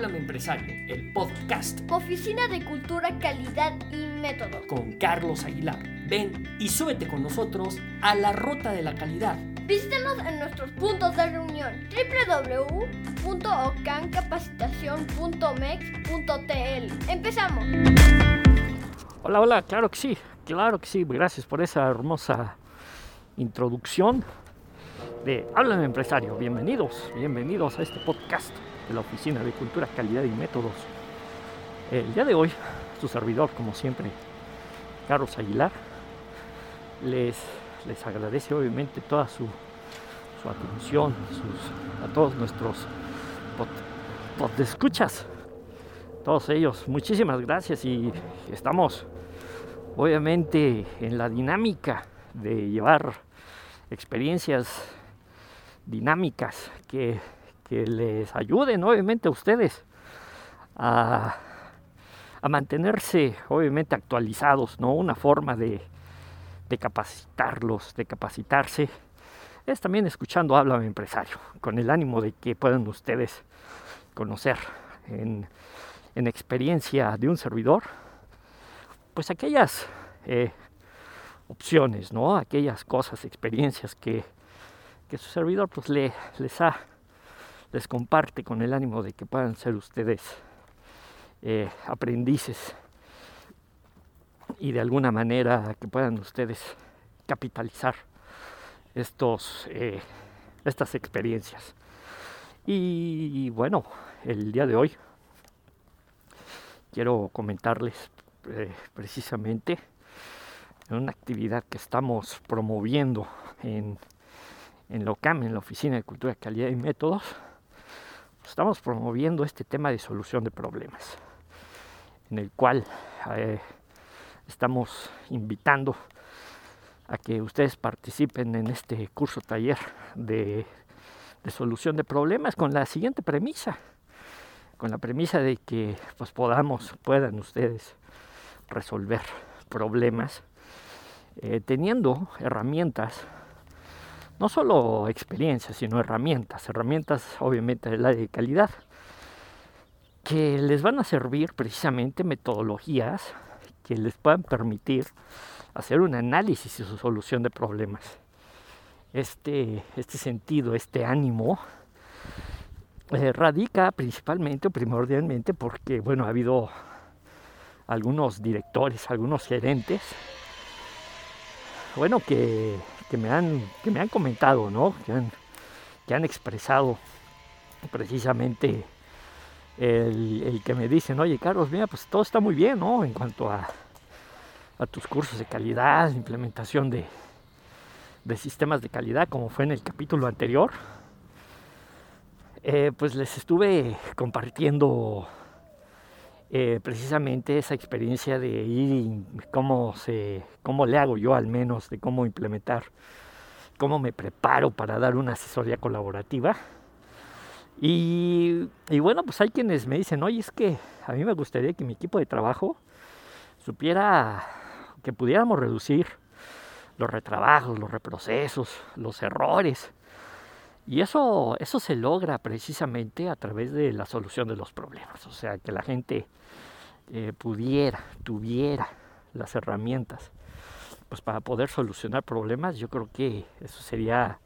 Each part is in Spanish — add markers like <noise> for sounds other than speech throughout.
Háblame Empresario, el podcast. Oficina de Cultura, Calidad y Método. Con Carlos Aguilar. Ven y súbete con nosotros a la ruta de la calidad. Visítanos en nuestros puntos de reunión www.ocancapacitacion.mex.tl. Empezamos. Hola, hola, claro que sí, claro que sí. Gracias por esa hermosa introducción de Háblame Empresario. Bienvenidos, bienvenidos a este podcast de la Oficina de Cultura, Calidad y Métodos. El día de hoy, su servidor, como siempre, Carlos Aguilar, les, les agradece obviamente toda su, su atención sus, a todos nuestros pod, escuchas, todos ellos. Muchísimas gracias y estamos obviamente en la dinámica de llevar experiencias dinámicas que que les ayuden obviamente a ustedes a, mantenerse obviamente actualizados, ¿no? Una forma de, capacitarlos, de capacitarse, es también escuchando Háblame Empresario, con el ánimo de que puedan ustedes conocer en, experiencia de un servidor, pues aquellas eh, opciones, ¿no? Aquellas cosas, experiencias que, que su servidor pues le, les ha les comparte con el ánimo de que puedan ser ustedes eh, aprendices y de alguna manera que puedan ustedes capitalizar estos, eh, estas experiencias. Y bueno, el día de hoy quiero comentarles eh, precisamente una actividad que estamos promoviendo en, en LOCAM, en la Oficina de Cultura, Calidad y Métodos, estamos promoviendo este tema de solución de problemas, en el cual eh, estamos invitando a que ustedes participen en este curso taller de, solución de problemas con la siguiente premisa, con la premisa de que pues podamos, puedan ustedes resolver problemas eh, teniendo herramientas no solo experiencias, sino herramientas, herramientas obviamente del área de calidad, que les van a servir precisamente metodologías que les puedan permitir hacer un análisis y su solución de problemas. Este, este sentido, este ánimo, eh, radica principalmente o primordialmente porque, bueno, ha habido algunos directores, algunos gerentes, bueno, que que me han, que me han comentado, ¿no? Que han, que han expresado precisamente el, que me dicen, oye Carlos, mira, pues todo está muy bien, ¿no? En cuanto a, a tus cursos de calidad, implementación de, de sistemas de calidad, como fue en el capítulo anterior. Eh, pues les estuve compartiendo eh, precisamente esa experiencia de ir y cómo, se, cómo le hago yo al menos, de cómo implementar, cómo me preparo para dar una asesoría colaborativa. Y, y bueno, pues hay quienes me dicen, oye, es que a mí me gustaría que mi equipo de trabajo supiera que pudiéramos reducir los retrabajos, los reprocesos, los errores. Y eso, eso se logra precisamente a través de la solución de los problemas. O sea, que la gente eh, pudiera, tuviera las herramientas pues para poder solucionar problemas, yo creo que eso sería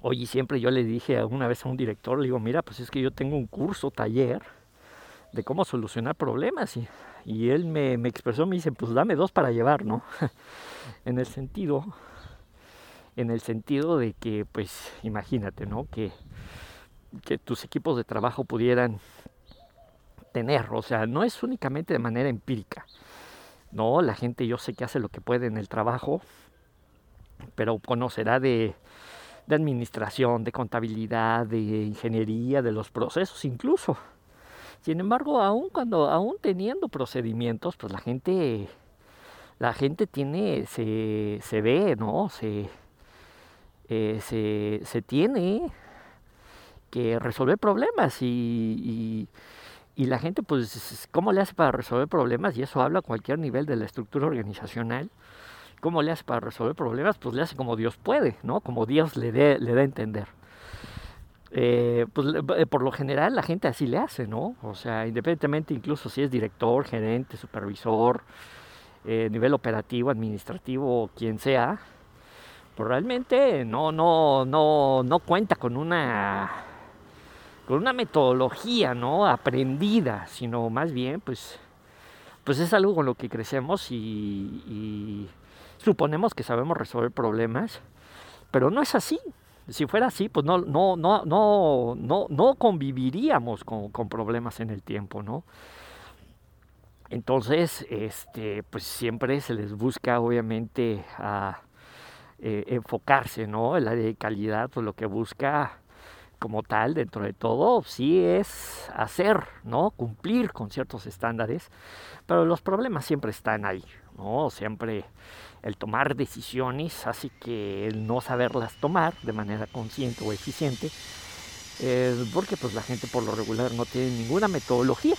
Oye, siempre yo le dije alguna vez a un director, le digo, mira, pues es que yo tengo un curso, taller, de cómo solucionar problemas. Y, y él me, me, expresó, me dice, pues dame dos para llevar, ¿no? <laughs> en el sentido, en el sentido de que, pues, imagínate, ¿no? Que, que tus equipos de trabajo pudieran tener, o sea, no es únicamente de manera empírica. No, la gente yo sé que hace lo que puede en el trabajo, pero conocerá de, de administración, de contabilidad, de ingeniería, de los procesos incluso. Sin embargo, aún cuando, aún teniendo procedimientos, pues la gente, la gente tiene, se, se ve, ¿no? Se, eh, se, se, tiene que resolver problemas y, y la gente, pues, ¿cómo le hace para resolver problemas? Y eso habla a cualquier nivel de la estructura organizacional. ¿Cómo le hace para resolver problemas? Pues le hace como Dios puede, ¿no? Como Dios le, dé, le da a entender. eh, pues eh, por lo general la gente así le hace, ¿no? O sea, independientemente incluso si es director, gerente, supervisor, nivel operativo, administrativo, quien sea, pues realmente no, no, no, no cuenta con una con una metodología, ¿no? aprendida, sino más bien, pues, pues es algo con lo que crecemos y, suponemos que sabemos resolver problemas, pero no es así. Si fuera así, pues no, no, no, no, no, no conviviríamos con, con problemas en el tiempo, ¿no? Entonces, este, pues siempre se les busca, obviamente, a eh, enfocarse, ¿no? Área de calidad, pues lo que busca como tal, dentro de todo, sí es hacer, ¿no? Cumplir con ciertos estándares, pero los problemas siempre están ahí, ¿no? Siempre el tomar decisiones así que el no saberlas tomar de manera consciente o eficiente, eh, porque pues la gente por lo regular no tiene ninguna metodología,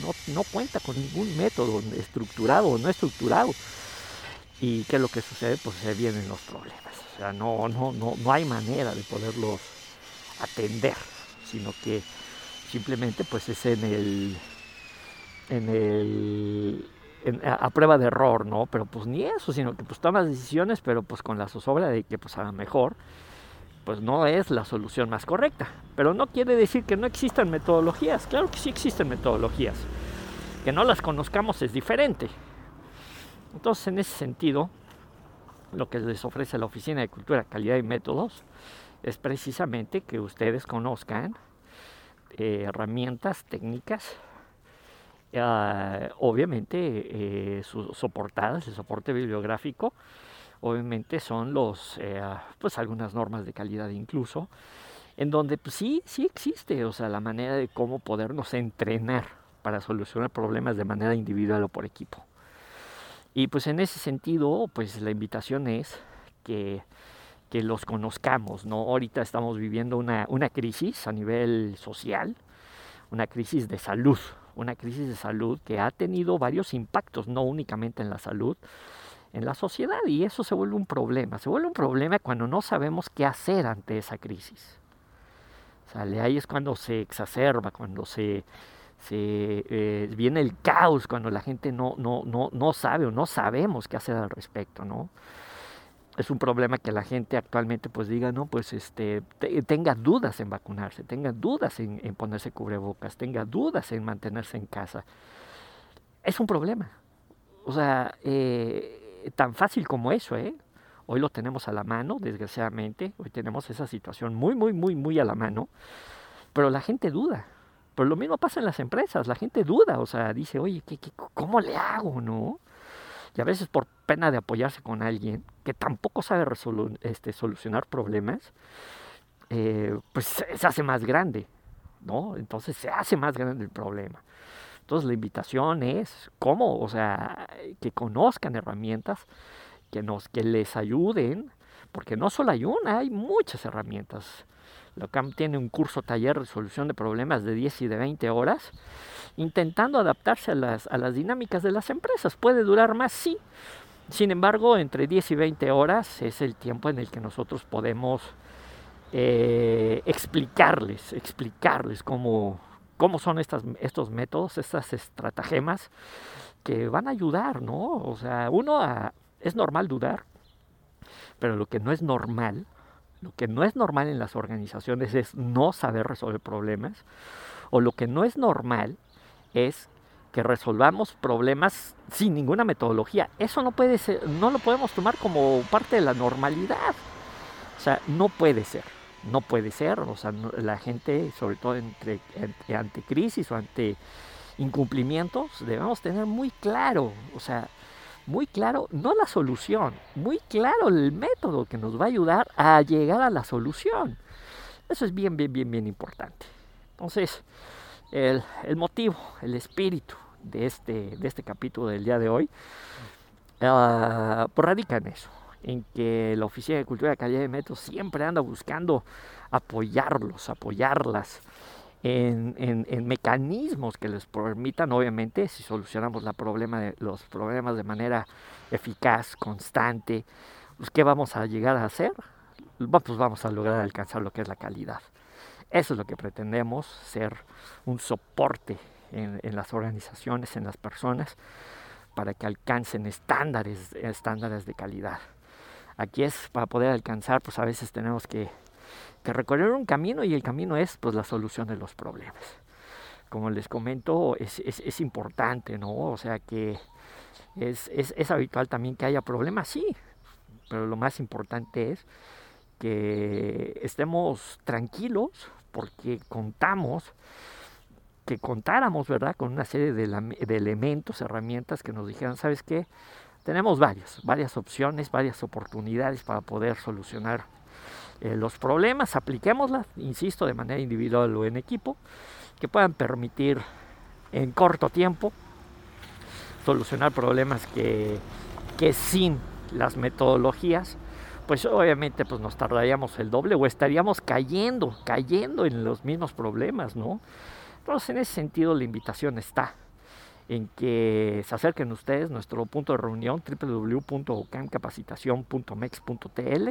no, no cuenta con ningún método estructurado o no estructurado. ¿Y qué es lo que sucede? Pues se vienen los problemas. O sea, no, no, no, no hay manera de poderlos atender, sino que simplemente pues es en el en el a, prueba de error, ¿no? Pero pues ni eso, sino que pues tomas decisiones, pero pues con la zozobra de que pues a lo mejor pues no es la solución más correcta. Pero no quiere decir que no existan metodologías, claro que sí existen metodologías. Que no las conozcamos es diferente. Entonces, en ese sentido, lo que les ofrece la Oficina de Cultura, Calidad y Métodos es precisamente que ustedes conozcan eh, herramientas técnicas, uh, obviamente eh, soportadas, el soporte bibliográfico, obviamente son los, eh, pues algunas normas de calidad incluso, en donde pues, sí, sí existe, o sea, la manera de cómo podernos entrenar para solucionar problemas de manera individual o por equipo. Y pues en ese sentido, pues la invitación es que que los conozcamos, ¿no? Ahorita estamos viviendo una, una crisis a nivel social, una crisis de salud, una crisis de salud que ha tenido varios impactos, no únicamente en la salud, en la sociedad, y eso se vuelve un problema. Se vuelve un problema cuando no sabemos qué hacer ante esa crisis. ¿Sale? Ahí es cuando se exacerba, cuando se, se eh, viene el caos, cuando la gente no, no, no, no sabe o no sabemos qué hacer al respecto, ¿no? es un problema que la gente actualmente pues diga, no, pues este, tenga dudas en vacunarse, tenga dudas en, ponerse cubrebocas, tenga dudas en mantenerse en casa. Es un problema. O sea, eh, tan fácil como eso, ¿eh? Hoy lo tenemos a la mano, desgraciadamente. Hoy tenemos esa situación muy, muy, muy, muy a la mano. Pero la gente duda. Pero lo mismo pasa en las empresas. La gente duda. O sea, dice, oye, ¿qué, qué, cómo le hago, no? y a veces por pena de apoyarse con alguien que tampoco sabe este, solucionar problemas, eh, pues se hace más grande, ¿no? Entonces se hace más grande el problema. Entonces la invitación es cómo, o sea, que conozcan herramientas que nos que les ayuden, porque no solo hay una, hay muchas herramientas. La tiene un curso taller de resolución de problemas de 10 y de 20 horas intentando adaptarse a las, a las dinámicas de las empresas. Puede durar más, sí. Sin embargo, entre 10 y 20 horas es el tiempo en el que nosotros podemos eh, explicarles, explicarles cómo, cómo son estas, estos métodos, estas estratagemas que van a ayudar, ¿no? O sea, uno es normal dudar, pero lo que no es normal, lo que no es normal en las organizaciones es no saber resolver problemas, o lo que no es normal es que resolvamos problemas sin ninguna metodología. Eso no puede ser, no lo podemos tomar como parte de la normalidad. O sea, no puede ser, no puede ser. O sea, la gente, sobre todo entre, ante crisis o ante incumplimientos, debemos tener muy claro, o sea, muy claro, no la solución, muy claro el método que nos va a ayudar a llegar a la solución. Eso es bien, bien, bien, bien importante. Entonces, el, motivo, el espíritu de este, de este capítulo del día de hoy, uh, radica en eso, en que la Oficina de Cultura de Calidad de Metros siempre anda buscando apoyarlos, apoyarlas en, en, mecanismos que les permitan, obviamente, si solucionamos la problema de, los problemas de manera eficaz, constante, pues, ¿qué vamos a llegar a hacer? Pues vamos a lograr alcanzar lo que es la calidad. Eso es lo que pretendemos, ser un soporte en, en las organizaciones, en las personas, para que alcancen estándares, estándares de calidad. Aquí es para poder alcanzar, pues a veces tenemos que, que recorrer un camino y el camino es pues la solución de los problemas. Como les comento, es, es, importante, ¿no? O sea que es, es, es habitual también que haya problemas, sí, pero lo más importante es que estemos tranquilos porque contamos que contáramos, ¿verdad?, con una serie de, de, elementos, herramientas que nos dijeran, ¿sabes qué? Tenemos varias, varias opciones, varias oportunidades para poder solucionar eh, los problemas, apliquémoslas, insisto, de manera individual o en equipo, que puedan permitir en corto tiempo solucionar problemas que, que sin las metodologías pues obviamente pues nos tardaríamos el doble o estaríamos cayendo, cayendo en los mismos problemas, ¿no? Entonces, en ese sentido, la invitación está en que se acerquen ustedes nuestro punto de reunión www.ocamcapacitacion.mex.tl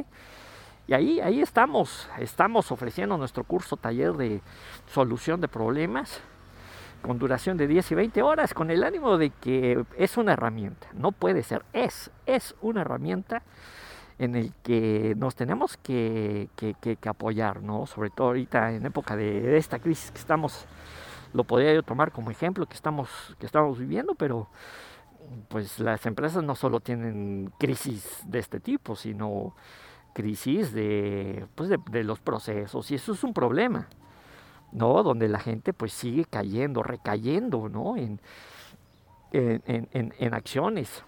y ahí, ahí estamos, estamos ofreciendo nuestro curso taller de solución de problemas con duración de 10 y 20 horas, con el ánimo de que es una herramienta, no puede ser, es, es una herramienta en el que nos tenemos que, que, que, apoyar, ¿no? Sobre todo ahorita en época de esta crisis que estamos lo podría yo tomar como ejemplo que estamos, que estamos viviendo, pero pues las empresas no solo tienen crisis de este tipo, sino crisis de, pues de, los procesos, y eso es un problema, ¿no? Donde la gente pues sigue cayendo, recayendo, ¿no? En, en, en, en acciones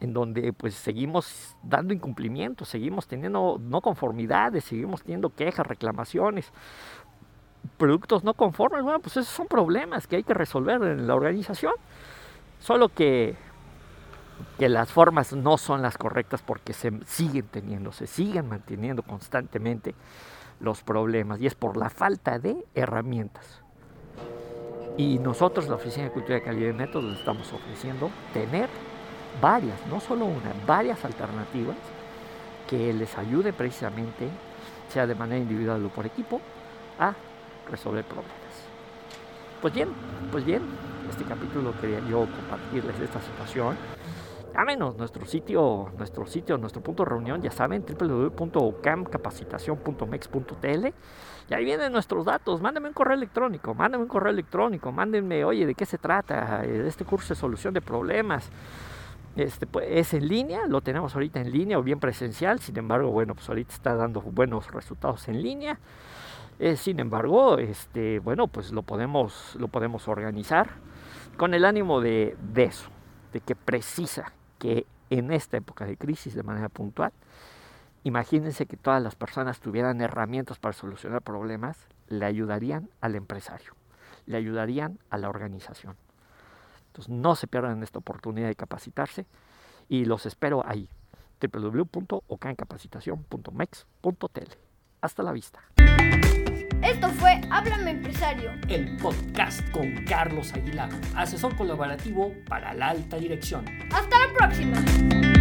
en donde pues seguimos dando incumplimientos, seguimos teniendo no conformidades, seguimos teniendo quejas, reclamaciones, productos no conformes, bueno, pues esos son problemas que hay que resolver en la organización. Solo que, que las formas no son las correctas porque se siguen teniendo, se siguen manteniendo constantemente los problemas y es por la falta de herramientas. Y nosotros, la Oficina de Cultura de Calidad de Métodos, estamos ofreciendo tener varias, no solo una, varias alternativas que les ayude precisamente, sea de manera individual o por equipo, a resolver problemas. Pues bien, pues bien, este capítulo quería yo compartirles esta situación. Menos nuestro sitio, nuestro sitio, nuestro punto de reunión, ya saben, www.ocamcapacitacion.mex.tl y ahí vienen nuestros datos, mándenme un correo electrónico, mándenme un correo electrónico, mándenme, oye, ¿de qué se trata este curso de solución de problemas? Este, pues, es en línea, lo tenemos ahorita en línea o bien presencial, sin embargo, bueno, pues ahorita está dando buenos resultados en línea. Eh, sin embargo, este, bueno, pues lo podemos, lo podemos organizar con el ánimo de eso, de que precisa que en esta época de crisis de manera puntual, imagínense que todas las personas tuvieran herramientas para solucionar problemas, le ayudarían al empresario, le ayudarían a la organización. Entonces no se pierdan esta oportunidad de capacitarse y los espero ahí www.ocancapacitacion.mex.tl. Hasta la vista. Esto fue Háblame Empresario. El podcast con Carlos Aguilar, asesor colaborativo para la alta dirección. Hasta la próxima.